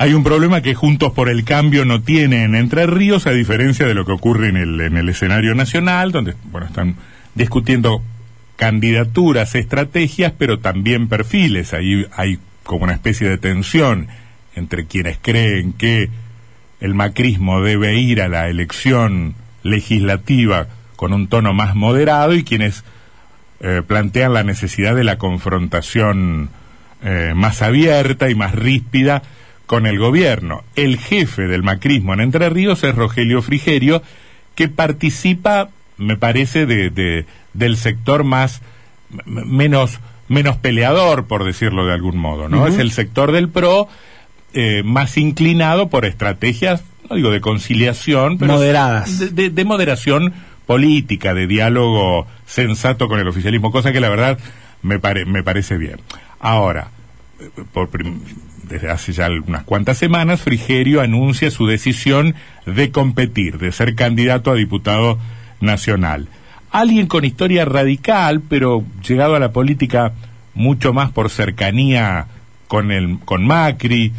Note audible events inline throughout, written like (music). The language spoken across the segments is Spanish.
Hay un problema que Juntos por el Cambio no tiene en Entre Ríos, a diferencia de lo que ocurre en el, en el escenario nacional, donde bueno, están discutiendo candidaturas, estrategias, pero también perfiles. Ahí hay como una especie de tensión entre quienes creen que el macrismo debe ir a la elección legislativa con un tono más moderado y quienes eh, plantean la necesidad de la confrontación eh, más abierta y más ríspida con el gobierno. El jefe del macrismo en Entre Ríos es Rogelio Frigerio, que participa, me parece, de, del sector más menos menos peleador, por decirlo de algún modo, ¿no? Es el sector del PRO eh, más inclinado por estrategias, no digo de conciliación, pero moderadas, de, de, moderación política, de diálogo sensato con el oficialismo, cosa que la verdad me, me parece bien. Ahora, eh, por desde hace ya unas cuantas semanas, Frigerio anuncia su decisión de competir, de ser candidato a diputado nacional. Alguien con historia radical, pero llegado a la política mucho más por cercanía con, el, con Macri,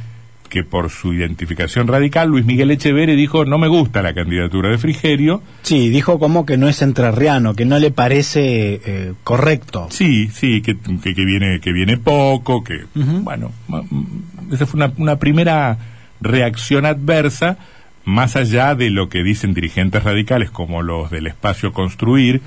que por su identificación radical, Luis Miguel Echeverri dijo, no me gusta la candidatura de Frigerio. Sí, dijo como que no es entrerriano, que no le parece eh, correcto. Sí, sí, que, que, viene, que viene poco, que, bueno, esa fue una, una primera reacción adversa, más allá de lo que dicen dirigentes radicales como los del espacio Construir,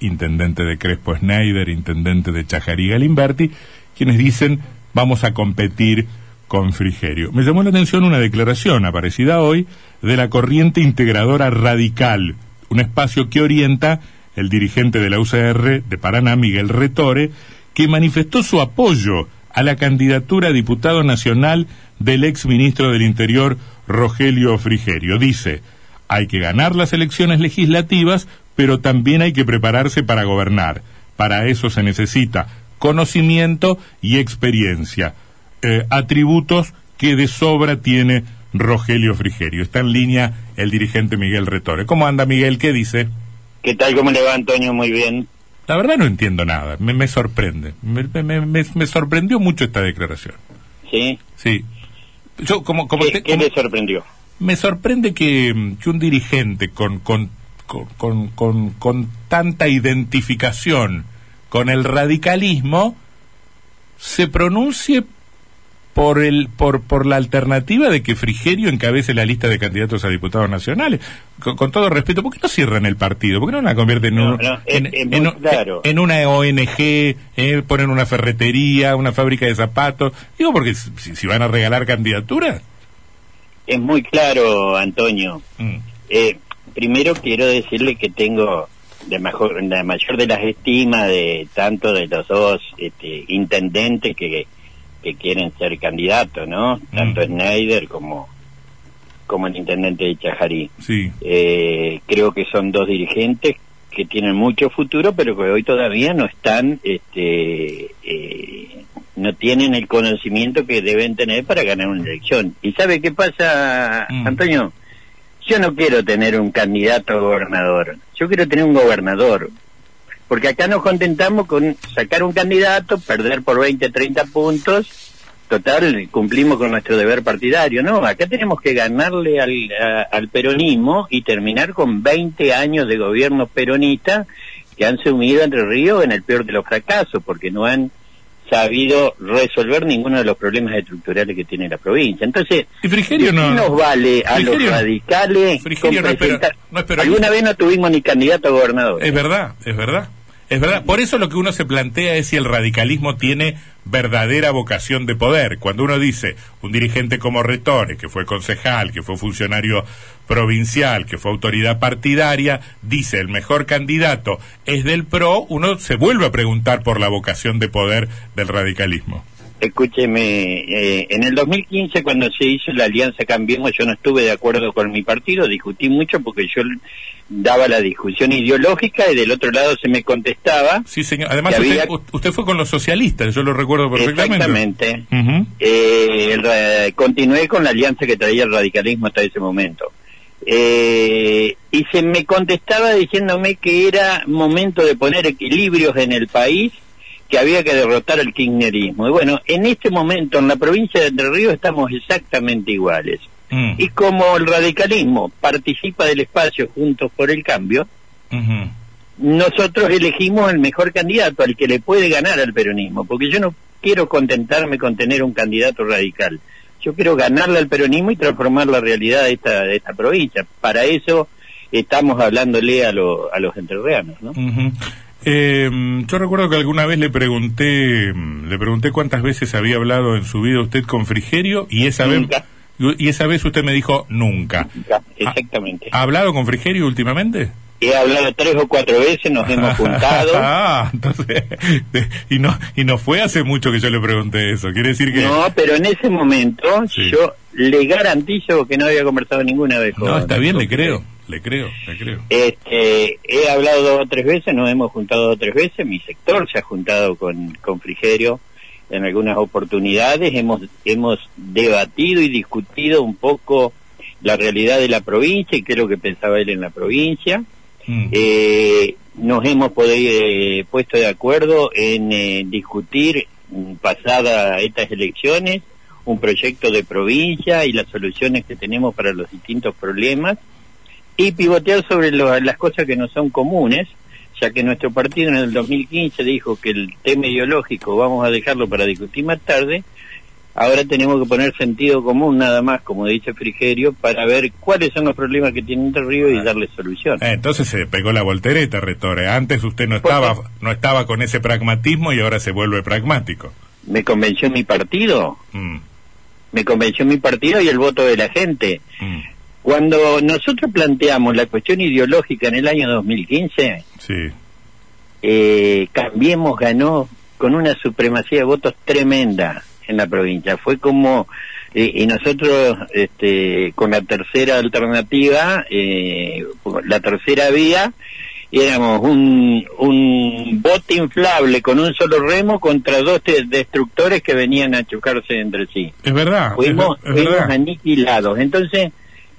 intendente de Crespo Schneider, intendente de Chajarí Galimberti, quienes dicen vamos a competir con Frigerio. Me llamó la atención una declaración aparecida hoy de la corriente integradora radical, un espacio que orienta el dirigente de la UCR de Paraná, Miguel Retore, que manifestó su apoyo a la candidatura a diputado nacional del ex ministro del Interior, Rogelio Frigerio. Dice, hay que ganar las elecciones legislativas, pero también hay que prepararse para gobernar. Para eso se necesita conocimiento y experiencia. Eh, atributos que de sobra tiene Rogelio Frigerio. Está en línea el dirigente Miguel Retore. ¿Cómo anda Miguel? ¿Qué dice? ¿Qué tal? ¿Cómo le va Antonio? Muy bien. La verdad no entiendo nada, me, me sorprende. Me, me, me, sorprendió mucho esta declaración. ¿Sí? Sí. Yo, como, como ¿Qué, ¿qué le sorprendió? Me sorprende que, que un dirigente con, con, con, con, con tanta identificación con el radicalismo se pronuncie por el por por la alternativa de que Frigerio encabece la lista de candidatos a diputados nacionales. Con, todo respeto, ¿por qué no cierran el partido? ¿Por qué no la convierten en, en, una ONG, eh, ponen una ferretería, una fábrica de zapatos? Digo, porque si, van a regalar candidaturas. Es muy claro, Antonio. Mm. Eh, primero quiero decirle que tengo de mejor, la mayor de las estimas de tanto de los dos este, intendentes que que quieren ser candidatos, ¿no? Tanto mm. Schneider como como el intendente de Chajarí. Sí. Eh, creo que son dos dirigentes que tienen mucho futuro, pero que hoy todavía no están, este, eh, no tienen el conocimiento que deben tener para ganar una elección. ¿Y sabe qué pasa, mm. Antonio? Yo no quiero tener un candidato a gobernador, yo quiero tener un gobernador, porque acá nos contentamos con sacar un candidato, perder por 20, 30 puntos, total, cumplimos con nuestro deber partidario, ¿no? Acá tenemos que ganarle al, al peronismo y terminar con 20 años de gobierno peronista que han sumido Entre Ríos en el peor de los fracasos, porque no han sabido resolver ninguno de los problemas estructurales que tiene la provincia. Entonces, ¿Y Frigerio no, nos vale a los radicales? Frigerio no, Alguna vez no tuvimos ni candidato a gobernador. Es verdad, es verdad. Es verdad, por eso lo que uno se plantea es si el radicalismo tiene verdadera vocación de poder. Cuando uno dice un dirigente como Retore, que fue concejal, que fue funcionario provincial, que fue autoridad partidaria, dice el mejor candidato es del PRO, uno se vuelve a preguntar por la vocación de poder del radicalismo. Escúcheme, eh, en el 2015 cuando se hizo la alianza Cambiemos yo no estuve de acuerdo con mi partido, discutí mucho porque yo daba la discusión ideológica y del otro lado se me contestaba. Sí, señor. Además usted, fue con los socialistas, yo lo recuerdo perfectamente. Exactamente. Eh, continué con la alianza que traía el radicalismo hasta ese momento. Eh, y se me contestaba diciéndome que era momento de poner equilibrios en el país que había que derrotar al kirchnerismo. Y bueno, en este momento en la provincia de Entre Ríos estamos exactamente iguales. Mm. Y como el radicalismo participa del espacio Juntos por el Cambio, nosotros elegimos el mejor candidato, al que le puede ganar al peronismo, porque yo no quiero contentarme con tener un candidato radical. Yo quiero ganarle al peronismo y transformar la realidad de esta, de esta provincia. Para eso estamos hablándole a, lo- a los entrerrianos, ¿no? Eh, yo recuerdo que alguna vez le pregunté, le pregunté cuántas veces había hablado en su vida usted con Frigerio y esa Nunca. vez y esa vez usted me dijo nunca. Ya, Exactamente. ¿Ha hablado con Frigerio últimamente? He hablado tres o cuatro veces, nos hemos (laughs) juntado. ah, entonces y no y no fue hace mucho que yo le pregunté eso. Quiere decir que No, pero en ese momento Sí. yo le garantizo que no había conversado ninguna vez con No, está bien, con le creo. Le creo, le creo. Este, he hablado dos o tres veces, nos hemos juntado dos o tres veces, mi sector se ha juntado con, con Frigerio en algunas oportunidades, hemos, hemos debatido y discutido un poco la realidad de la provincia y qué es lo que pensaba él en la provincia. Mm. Eh, nos hemos podido, eh, puesto de acuerdo en eh, discutir, mm, pasadas estas elecciones, un proyecto de provincia y las soluciones que tenemos para los distintos problemas y pivotear sobre lo- las cosas que no son comunes, ya que nuestro partido en el 2015 dijo que el tema ideológico vamos a dejarlo para discutir más tarde, ahora tenemos que poner sentido común nada más, como dice Frigerio, para ver cuáles son los problemas que tiene Entre Ríos y darle solución. Eh, entonces se pegó la voltereta, Retore. Antes usted no ¿Por estaba no estaba con ese pragmatismo y ahora se vuelve pragmático. Me convenció mi partido, Mm, me convenció mi partido y el voto de la gente. mm, Cuando nosotros planteamos la cuestión ideológica en el año 2015, sí. eh, Cambiemos ganó con una supremacía de votos tremenda en la provincia. Fue como, eh, y nosotros este, con la tercera alternativa, eh, la tercera vía, éramos un, un bote inflable con un solo remo contra dos de- destructores que venían a chocarse entre sí Es verdad. fuimos, es, es fuimos verdad. aniquilados. Entonces,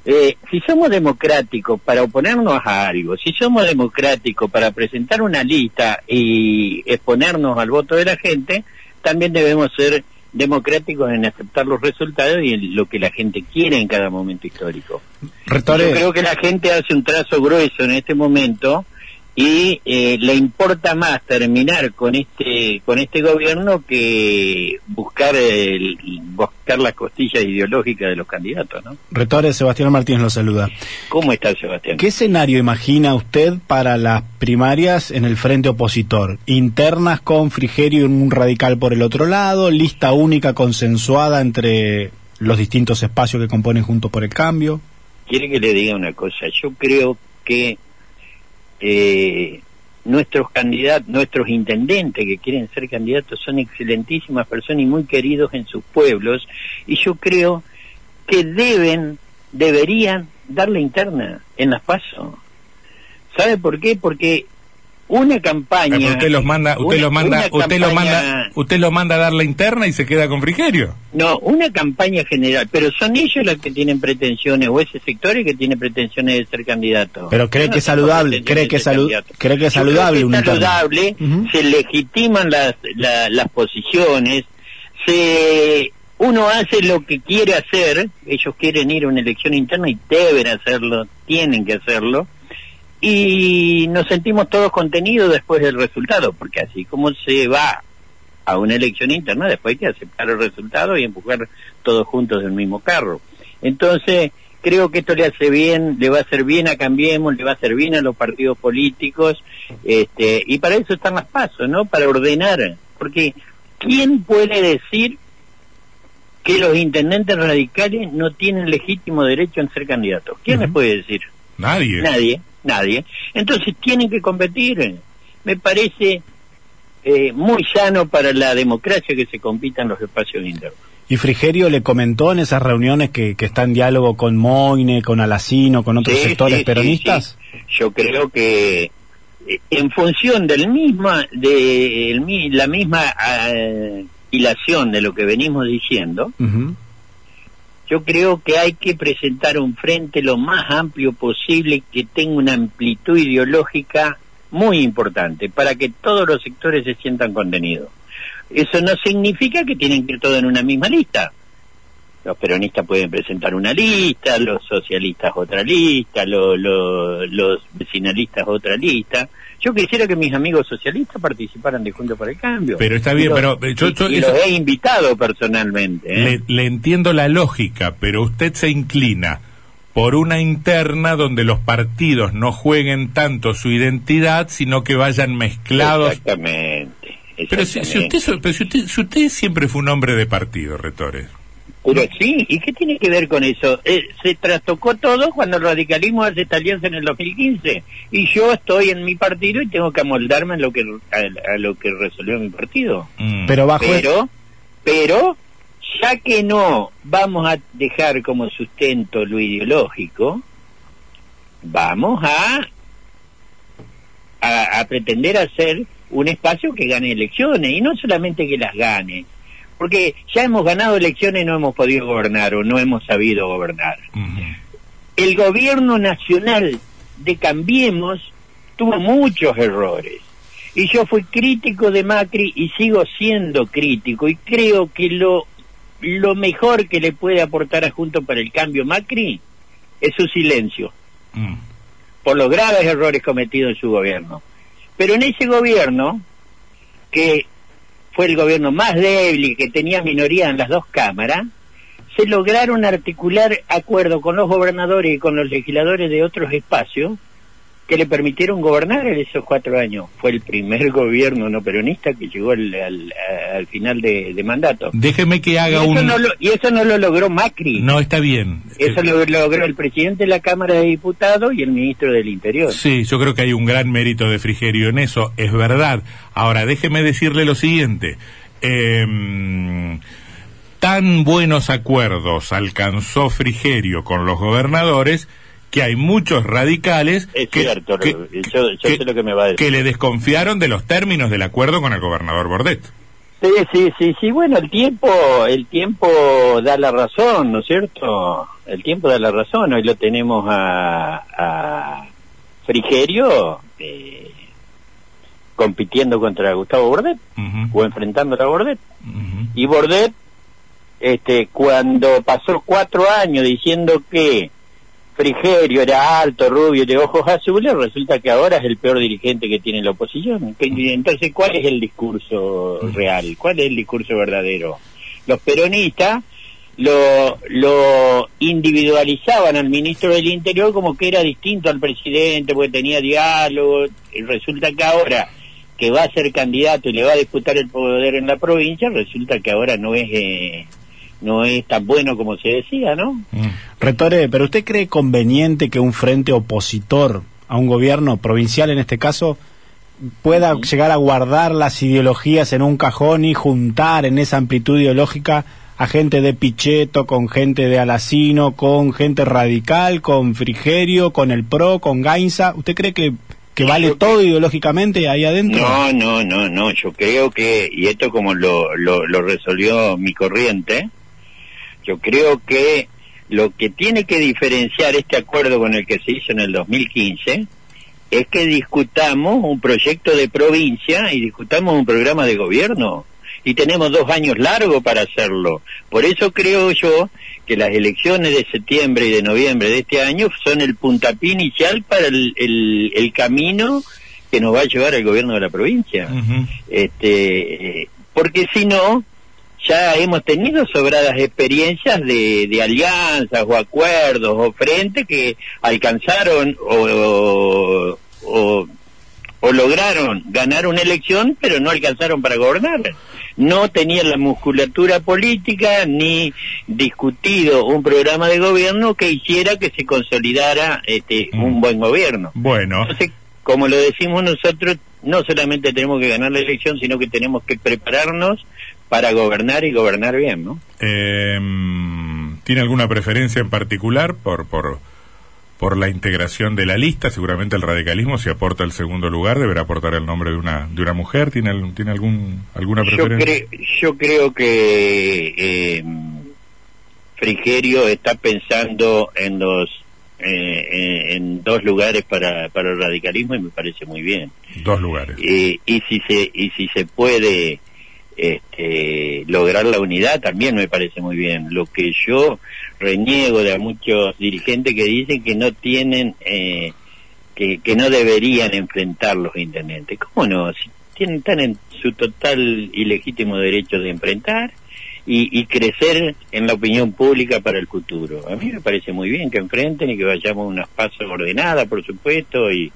eh, si somos democráticos para oponernos a algo, si somos democráticos para presentar una lista y exponernos al voto de la gente, también debemos ser democráticos en aceptar los resultados y en lo que la gente quiere en cada momento histórico. Rectore, Yo creo que la gente hace un trazo grueso en este momento y eh, le importa más terminar con este con este gobierno que buscar el, buscar las costillas ideológicas de los candidatos, ¿no? Rectore, Sebastián Martínez lo saluda. ¿Cómo está Sebastián? ¿Qué escenario imagina usted para las primarias en el frente opositor? ¿Internas con Frigerio y un radical por el otro lado? ¿Lista única consensuada entre los distintos espacios que componen Juntos por el Cambio? Quiere que le diga una cosa. Yo creo que eh, nuestros candidatos, nuestros intendentes que quieren ser candidatos son excelentísimas personas y muy queridos en sus pueblos y yo creo que deben, deberían darle interna en las pasos. ¿Sabe por qué? Porque una campaña Eh, usted los manda, usted una- lo manda, usted lo campaña- manda, usted lo manda a dar la interna y se queda con Frigerio. No, una campaña general, pero son ellos los que tienen pretensiones, o ese sector el que tiene pretensiones de ser candidato. Pero cree no que es saludable, cree que salu- cree que es creo saludable que es saludable, se legitiman las, la- las posiciones, se uno hace lo que quiere hacer, ellos quieren ir a una elección interna y deben hacerlo, tienen que hacerlo, y nos sentimos todos contenidos después del resultado, porque así como se va a una elección interna, después hay que aceptar el resultado y empujar todos juntos del mismo carro. Entonces, creo que esto le hace bien, le va a hacer bien a Cambiemos, le va a hacer bien a los partidos políticos, este, y para eso están las pasos, ¿no? Para ordenar, porque ¿quién puede decir que los intendentes radicales no tienen legítimo derecho en ser candidatos? ¿Quién les puede decir? Nadie. Nadie, nadie. Entonces tienen que competir. Me parece eh, muy sano para la democracia que se compitan los espacios internos. ¿Y Frigerio le comentó en esas reuniones que, que está en diálogo con Moine, con Alacino, con otros Sí, sectores sí, peronistas? sí. Yo creo que eh, en función del misma, de el la misma eh, hilación de lo que venimos diciendo, Ujú. Yo creo que hay que presentar un frente lo más amplio posible que tenga una amplitud ideológica muy importante para que todos los sectores se sientan contenidos. Eso no significa que tienen que ir todos en una misma lista. Los peronistas pueden presentar una lista, los socialistas otra lista, los vecinalistas otra lista. Yo quisiera que mis amigos socialistas participaran de Juntos por el Cambio. Pero está bien, pero yo, y, los he invitado personalmente. ¿eh? Le, le entiendo la lógica, pero usted se inclina por una interna donde los partidos no jueguen tanto su identidad, sino que vayan mezclados. Exactamente. Pero, si, usted, si, usted, siempre fue un hombre de partido, Retores. Pero sí, ¿y qué tiene que ver con eso? Eh, se trastocó todo cuando el radicalismo hace esta alianza en el 2015 y yo estoy en mi partido y tengo que amoldarme a lo que a, lo que resolvió mi partido. Mm. Pero bajo pero, pero ya que no vamos a dejar como sustento lo ideológico, vamos a, a, a pretender hacer un espacio que gane elecciones y no solamente que las gane porque ya hemos ganado elecciones y no hemos podido gobernar o no hemos sabido gobernar. El gobierno nacional de Cambiemos tuvo muchos errores. Y yo fui crítico de Macri y sigo siendo crítico y creo que lo, lo mejor que le puede aportar a Junto para el Cambio Macri es su silencio mm. por los graves errores cometidos en su gobierno. Pero en ese gobierno, que fue el gobierno más débil y que tenía minoría en las dos cámaras, se lograron articular acuerdos con los gobernadores y con los legisladores de otros espacios que le permitieron gobernar en esos cuatro años. Fue el primer (laughs) gobierno no peronista que llegó al, al, final de, mandato. Déjeme que haga un... y eso no lo logró Macri. No, está bien. Eso lo logró el presidente de la Cámara de Diputados y el ministro del Interior. Sí, yo creo que hay un gran mérito de Frigerio en eso, es verdad. Ahora, déjeme decirle lo siguiente. Em, tan buenos acuerdos alcanzó Frigerio con los gobernadores que hay muchos radicales que, que le desconfiaron de los términos del acuerdo con el gobernador Bordet. Sí, sí, sí, sí, bueno, el tiempo, el tiempo da la razón, ¿no es cierto? El tiempo da la razón, hoy lo tenemos a, a Frigerio eh, compitiendo contra Gustavo Bordet, o enfrentando a Bordet, y Bordet, este, cuando pasó cuatro años diciendo que Frigerio era alto, rubio, de ojos azules, resulta que ahora es el peor dirigente que tiene la oposición. Entonces, ¿cuál es el discurso real? ¿Cuál es el discurso verdadero? Los peronistas lo, lo individualizaban al ministro del Interior como que era distinto al presidente, porque tenía diálogo, y resulta que ahora que va a ser candidato y le va a disputar el poder en la provincia, resulta que ahora no es... Eh, no es tan bueno como se decía, ¿no? Mm. Retore, pero ¿usted cree conveniente que un frente opositor a un gobierno provincial en este caso pueda llegar a guardar las ideologías en un cajón y juntar en esa amplitud ideológica a gente de Pichetto, con gente de Alacino, con gente radical, con Frigerio, con el PRO, con Gainza? ¿Usted cree que, que vale todo ideológicamente ahí adentro? No, no, no, no. Yo creo que, y esto como lo, lo, lo resolvió mi corriente, yo creo que lo que tiene que diferenciar este acuerdo con el que se hizo en el 2015 es que discutamos un proyecto de provincia y discutamos un programa de gobierno. Y tenemos dos años largos para hacerlo. Por eso creo yo que las elecciones de septiembre y de noviembre de este año son el puntapié inicial para el, el, camino que nos va a llevar al gobierno de la provincia. este, eh, porque si no, ya hemos tenido sobradas experiencias de, de alianzas o acuerdos o frentes que alcanzaron o, o, o, lograron ganar una elección, pero no alcanzaron para gobernar. No tenían la musculatura política ni discutido un programa de gobierno que hiciera que se consolidara este, un mm. buen gobierno. Bueno. Entonces, como lo decimos nosotros, no solamente tenemos que ganar la elección, sino que tenemos que prepararnos para gobernar y gobernar bien, ¿no? Em, ¿Tiene alguna preferencia en particular por, por, por la integración de la lista? Seguramente el radicalismo, si aporta el segundo lugar, deberá aportar el nombre de una, de una mujer. ¿Tiene, ¿tiene algún, alguna preferencia? Yo, creo que eh, Frigerio está pensando en los eh, en dos lugares para, para el radicalismo y me parece muy bien. Dos lugares. y si se y si se puede este, lograr la unidad también me parece muy bien. Lo que yo reniego de muchos dirigentes que dicen que no tienen, eh, que, no deberían enfrentar los intendentes. ¿Cómo no? Si tienen, están en su total y legítimo derecho de enfrentar y, y, crecer en la opinión pública para el futuro. A mí me parece muy bien que enfrenten y que vayamos a unas pasos ordenadas, por supuesto, y,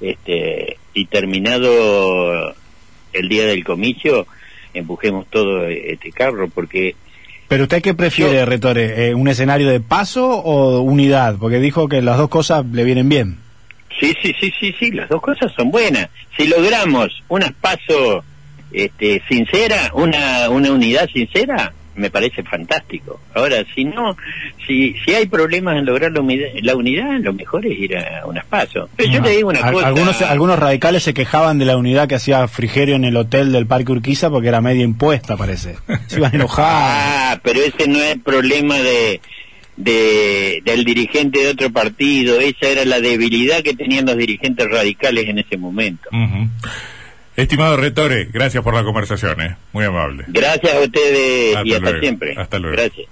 este, y terminado el día del comicio, empujemos todo este carro, porque... ¿Pero usted qué prefiere, Retore? Eh, ¿Un escenario de paso o unidad? Porque dijo que las dos cosas le vienen bien. Sí, sí, sí, sí, sí, las dos cosas son buenas. Si logramos unas paso este, sincera, una, una unidad sincera, me parece fantástico. Ahora, si no, si, si hay problemas en lograr la unidad, lo mejor es ir a unas pasos. Pero yo te digo una cosa. Algunos, algunos radicales se quejaban de la unidad que hacía Frigerio en el hotel del Parque Urquiza porque era media impuesta, parece. (laughs) Se iban enojados. Ah, pero ese no es problema de, de, del dirigente de otro partido. Esa era la debilidad que tenían los dirigentes radicales en ese momento. Estimado Retore, gracias por la conversación, ¿eh? muy amable. Gracias a ustedes y hasta siempre. Hasta luego. Gracias.